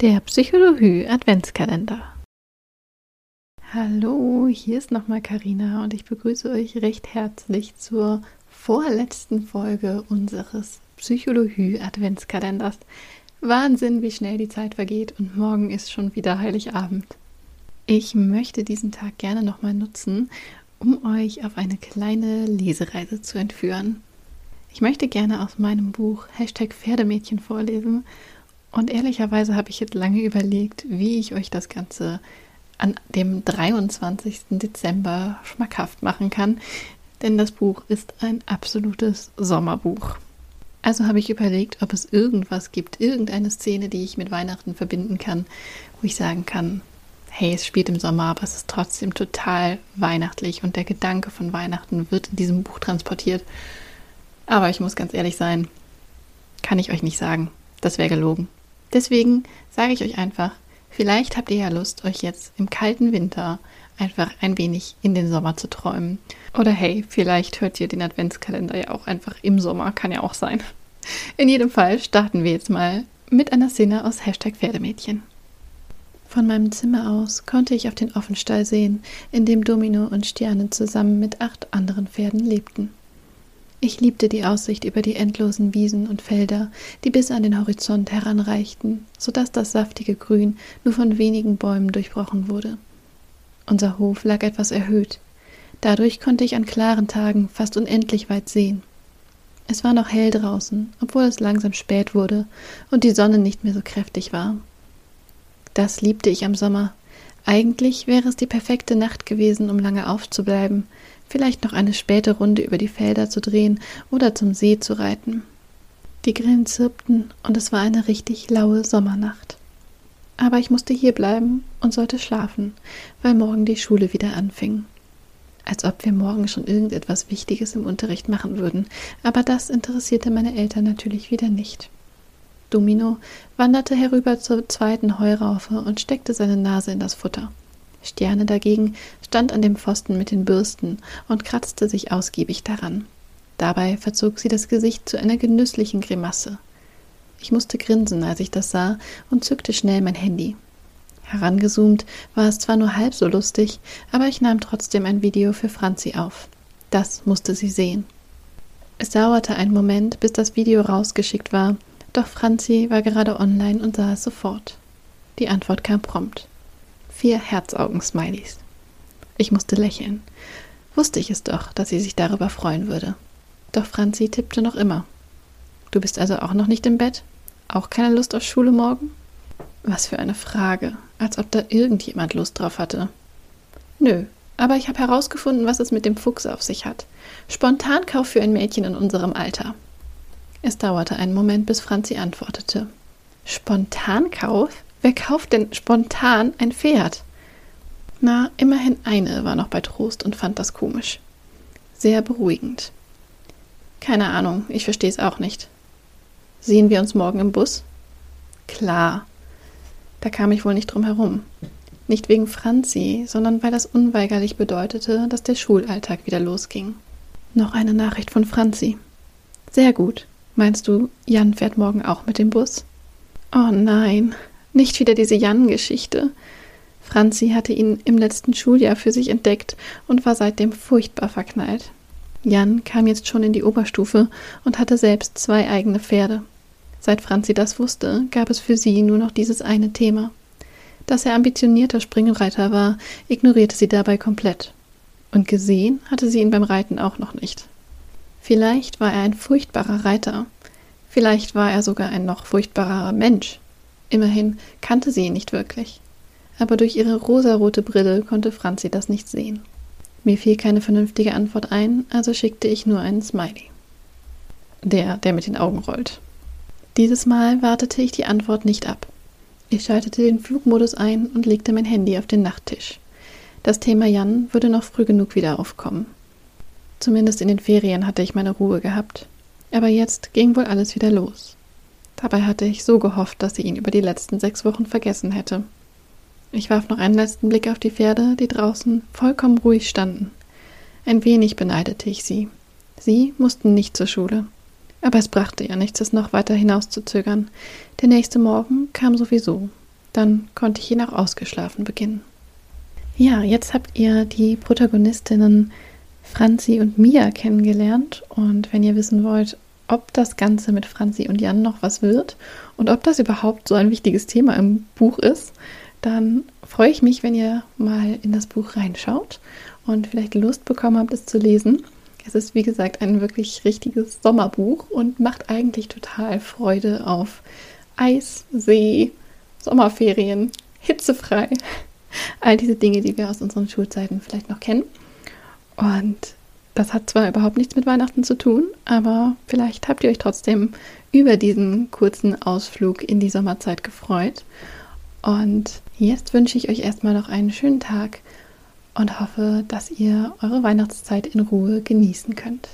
Der Psychologie Adventskalender. Hallo, hier ist nochmal Karina und ich begrüße euch recht herzlich zur vorletzten Folge unseres Psychologie Adventskalenders. Wahnsinn, wie schnell die Zeit vergeht und morgen ist schon wieder Heiligabend. Ich möchte diesen Tag gerne nochmal nutzen, um euch auf eine kleine Lesereise zu entführen. Ich möchte gerne aus meinem Buch Hashtag Pferdemädchen vorlesen und ehrlicherweise habe ich jetzt lange überlegt, wie ich euch das Ganze an dem 23. Dezember schmackhaft machen kann, denn das Buch ist ein absolutes Sommerbuch. Also habe ich überlegt, ob es irgendwas gibt, irgendeine Szene, die ich mit Weihnachten verbinden kann, wo ich sagen kann, hey, es spielt im Sommer, aber es ist trotzdem total weihnachtlich und der Gedanke von Weihnachten wird in diesem Buch transportiert. Aber ich muss ganz ehrlich sein, kann ich euch nicht sagen. Das wäre gelogen. Deswegen sage ich euch einfach, vielleicht habt ihr ja Lust, euch jetzt im kalten Winter einfach ein wenig in den Sommer zu träumen. Oder hey, vielleicht hört ihr den Adventskalender ja auch einfach im Sommer, kann ja auch sein. In jedem Fall starten wir jetzt mal mit einer Szene aus Hashtag Pferdemädchen. Von meinem Zimmer aus konnte ich auf den Offenstall sehen, in dem Domino und Sterne zusammen mit acht anderen Pferden lebten. Ich liebte die Aussicht über die endlosen Wiesen und Felder, die bis an den Horizont heranreichten, so dass das saftige Grün nur von wenigen Bäumen durchbrochen wurde. Unser Hof lag etwas erhöht. Dadurch konnte ich an klaren Tagen fast unendlich weit sehen. Es war noch hell draußen, obwohl es langsam spät wurde und die Sonne nicht mehr so kräftig war. Das liebte ich am Sommer. Eigentlich wäre es die perfekte Nacht gewesen, um lange aufzubleiben, vielleicht noch eine späte Runde über die Felder zu drehen oder zum See zu reiten. Die Grillen zirpten und es war eine richtig laue Sommernacht. Aber ich musste hier bleiben und sollte schlafen, weil morgen die Schule wieder anfing. Als ob wir morgen schon irgendetwas Wichtiges im Unterricht machen würden, aber das interessierte meine Eltern natürlich wieder nicht. Domino wanderte herüber zur zweiten Heuraufe und steckte seine Nase in das Futter. Sterne dagegen stand an dem Pfosten mit den Bürsten und kratzte sich ausgiebig daran. Dabei verzog sie das Gesicht zu einer genüsslichen Grimasse. Ich musste grinsen, als ich das sah, und zückte schnell mein Handy. Herangezoomt war es zwar nur halb so lustig, aber ich nahm trotzdem ein Video für Franzi auf. Das musste sie sehen. Es dauerte einen Moment, bis das Video rausgeschickt war, doch Franzi war gerade online und sah es sofort. Die Antwort kam prompt vier Herzaugen-Smileys. Ich musste lächeln. Wusste ich es doch, dass sie sich darüber freuen würde. Doch Franzi tippte noch immer. Du bist also auch noch nicht im Bett? Auch keine Lust auf Schule morgen? Was für eine Frage, als ob da irgendjemand Lust drauf hatte. Nö, aber ich habe herausgefunden, was es mit dem Fuchs auf sich hat. Spontankauf für ein Mädchen in unserem Alter. Es dauerte einen Moment, bis Franzi antwortete. Spontankauf? Wer kauft denn spontan ein Pferd? Na, immerhin eine war noch bei Trost und fand das komisch. Sehr beruhigend. Keine Ahnung, ich verstehe es auch nicht. Sehen wir uns morgen im Bus? Klar. Da kam ich wohl nicht drum herum. Nicht wegen Franzi, sondern weil das unweigerlich bedeutete, dass der Schulalltag wieder losging. Noch eine Nachricht von Franzi. Sehr gut. Meinst du, Jan fährt morgen auch mit dem Bus? Oh nein, nicht wieder diese Jan-Geschichte. Franzi hatte ihn im letzten Schuljahr für sich entdeckt und war seitdem furchtbar verknallt. Jan kam jetzt schon in die Oberstufe und hatte selbst zwei eigene Pferde. Seit Franzi das wusste, gab es für sie nur noch dieses eine Thema. Dass er ambitionierter Springreiter war, ignorierte sie dabei komplett. Und gesehen hatte sie ihn beim Reiten auch noch nicht. Vielleicht war er ein furchtbarer Reiter. Vielleicht war er sogar ein noch furchtbarerer Mensch. Immerhin kannte sie ihn nicht wirklich. Aber durch ihre rosarote Brille konnte Franzi das nicht sehen. Mir fiel keine vernünftige Antwort ein, also schickte ich nur einen Smiley. Der, der mit den Augen rollt. Dieses Mal wartete ich die Antwort nicht ab. Ich schaltete den Flugmodus ein und legte mein Handy auf den Nachttisch. Das Thema Jan würde noch früh genug wieder aufkommen. Zumindest in den Ferien hatte ich meine Ruhe gehabt. Aber jetzt ging wohl alles wieder los. Dabei hatte ich so gehofft, dass sie ihn über die letzten sechs Wochen vergessen hätte. Ich warf noch einen letzten Blick auf die Pferde, die draußen vollkommen ruhig standen. Ein wenig beneidete ich sie. Sie mussten nicht zur Schule. Aber es brachte ja nichts, es noch weiter hinauszuzögern. Der nächste Morgen kam sowieso. dann konnte ich ihn auch ausgeschlafen beginnen. Ja, jetzt habt ihr die Protagonistinnen Franzi und Mia kennengelernt. Und wenn ihr wissen wollt, ob das Ganze mit Franzi und Jan noch was wird und ob das überhaupt so ein wichtiges Thema im Buch ist, dann freue ich mich, wenn ihr mal in das Buch reinschaut und vielleicht Lust bekommen habt, es zu lesen. Es ist, wie gesagt, ein wirklich richtiges Sommerbuch und macht eigentlich total Freude auf Eis, See, Sommerferien, hitzefrei. All diese Dinge, die wir aus unseren Schulzeiten vielleicht noch kennen. Und das hat zwar überhaupt nichts mit Weihnachten zu tun, aber vielleicht habt ihr euch trotzdem über diesen kurzen Ausflug in die Sommerzeit gefreut. Und jetzt wünsche ich euch erstmal noch einen schönen Tag und hoffe, dass ihr eure Weihnachtszeit in Ruhe genießen könnt.